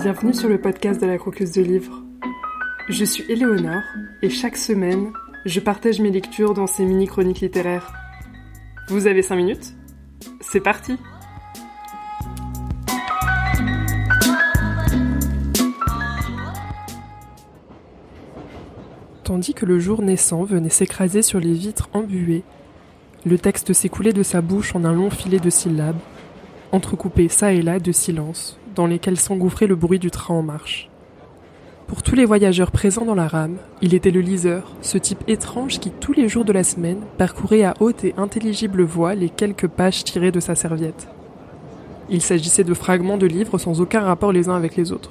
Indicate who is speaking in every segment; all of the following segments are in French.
Speaker 1: Bienvenue sur le podcast de la croqueuse de livres. Je suis Éléonore et chaque semaine, je partage mes lectures dans ces mini-chroniques littéraires. Vous avez 5 minutes? C'est parti Tandis que le jour naissant venait s'écraser sur les vitres embuées, le texte s'écoulait de sa bouche en un long filet de syllabes, entrecoupé çà et là de silences, dans lesquels s'engouffrait le bruit du train en marche. Pour tous les voyageurs présents dans la rame, il était le liseur, ce type étrange qui tous les jours de la semaine parcourait à haute et intelligible voix les quelques pages tirées de sa serviette. Il s'agissait de fragments de livres sans aucun rapport les uns avec les autres.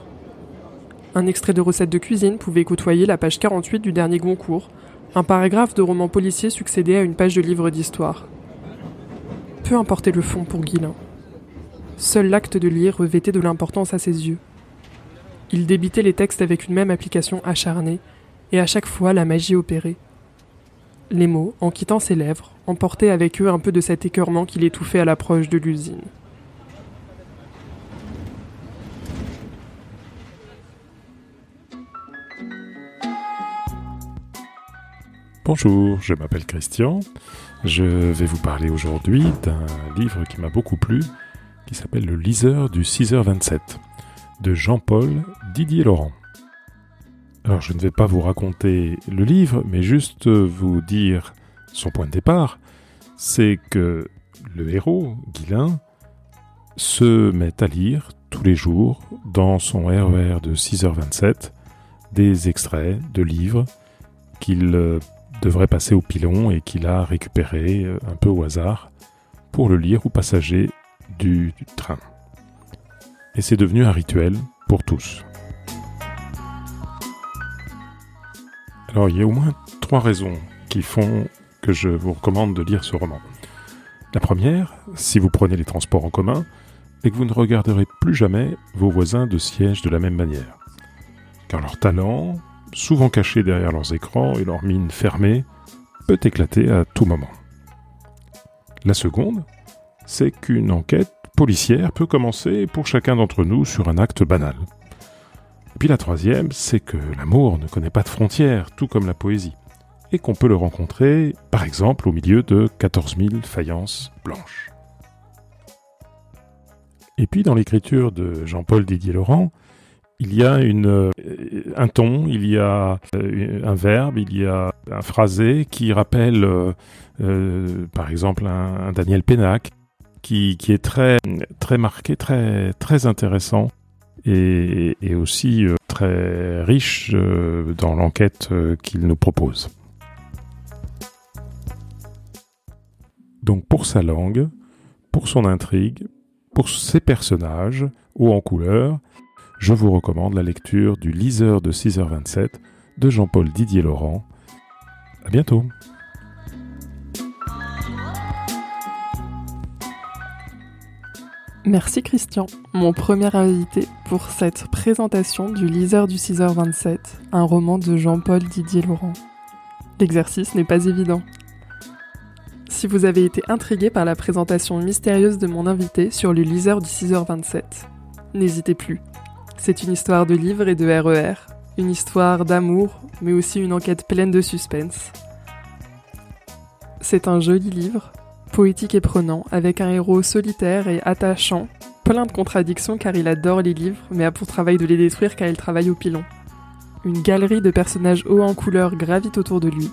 Speaker 1: Un extrait de recette de cuisine pouvait côtoyer la page 48 du dernier Goncourt. Un paragraphe de roman policier succédait à une page de livre d'histoire. Peu importait le fond pour Guilin. Seul l'acte de lire revêtait de l'importance à ses yeux. Il débitait les textes avec une même application acharnée, et à chaque fois la magie opérait. Les mots, en quittant ses lèvres, emportaient avec eux un peu de cet écœurement qui l'étouffait à l'approche de l'usine.
Speaker 2: Bonjour, je m'appelle Christian. Je vais vous parler aujourd'hui d'un livre qui m'a beaucoup plu, qui s'appelle Le liseur du 6h27, de Jean-Paul Didier Laurent. Alors je ne vais pas vous raconter le livre, mais juste vous dire son point de départ, c'est que le héros, Guilin, se met à lire tous les jours dans son RER de 6h27 des extraits de livres qu'il devrait passer au pilon et qu'il a récupéré euh, un peu au hasard pour le lire aux passagers du, train. Et c'est devenu un rituel pour tous. Alors il y a au moins trois raisons qui font que je vous recommande de lire ce roman. La première, si vous prenez les transports en commun, est que vous ne regarderez plus jamais vos voisins de siège de la même manière. Car leur talent, souvent cachés derrière leurs écrans et leurs mines fermées, peut éclater à tout moment. La seconde, c'est qu'une enquête policière peut commencer pour chacun d'entre nous sur un acte banal. Puis la troisième, c'est que l'amour ne connaît pas de frontières, tout comme la poésie, et qu'on peut le rencontrer, par exemple, au milieu de 14 000 faïences blanches. Et puis dans l'écriture de Jean-Paul Didier Laurent, il y a euh, un ton, il y a euh, un verbe, il y a un phrasé qui rappelle, euh, par exemple, un, Daniel Pénac, qui, est très, marqué, très, intéressant et, aussi très riche dans l'enquête qu'il nous propose. Donc pour sa langue, pour son intrigue, pour ses personnages, haut en couleur, je vous recommande la lecture du Liseur de 6h27 de Jean-Paul Didier Laurent. À bientôt.
Speaker 1: Merci Christian, mon premier invité pour cette présentation du Liseur du 6h27, un roman de Jean-Paul Didier Laurent. L'exercice n'est pas évident. Si vous avez été intrigué par la présentation mystérieuse de mon invité sur le Liseur du 6h27, n'hésitez plus, c'est une histoire de livres et de RER, e une histoire d'amour, mais aussi une enquête pleine de suspense. C'est un joli livre, poétique et prenant, avec un héros solitaire et attachant, plein de contradictions car il adore les livres, mais a pour travail de les détruire car il travaille au pilon. Une galerie de personnages hauts en couleur gravite autour de lui,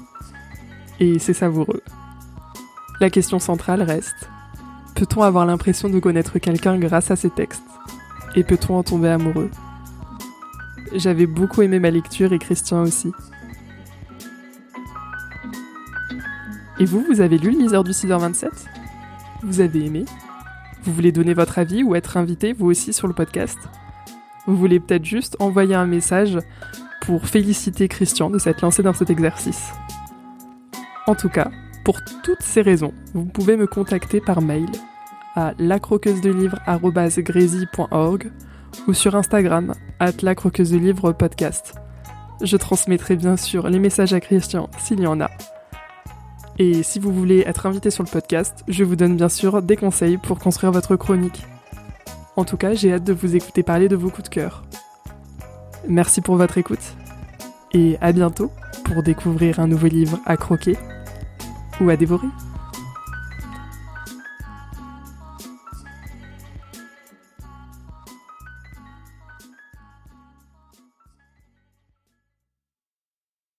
Speaker 1: et c'est savoureux. La question centrale reste peut-on avoir l'impression de connaître quelqu'un grâce à ses textes? Et peut-on en tomber amoureux? J'avais beaucoup aimé ma lecture et Christian aussi. Et vous, vous avez lu le liseur du 6h27 Vous avez aimé? Vous voulez donner votre avis ou être invité vous aussi sur le podcast? Vous voulez peut-être juste envoyer un message pour féliciter Christian de s'être lancé dans cet exercice? En tout cas, pour toutes ces raisons, vous pouvez me contacter par mail à lacroqueusedelivre.org ou sur Instagram at lacroqueusedelivre podcast. Je transmettrai bien sûr les messages à Christian s'il y en a. Et si vous voulez être invité sur le podcast, je vous donne bien sûr des conseils pour construire votre chronique. En tout cas, j'ai hâte de vous écouter parler de vos coups de cœur. Merci pour votre écoute et à bientôt pour découvrir un nouveau livre à croquer ou à dévorer.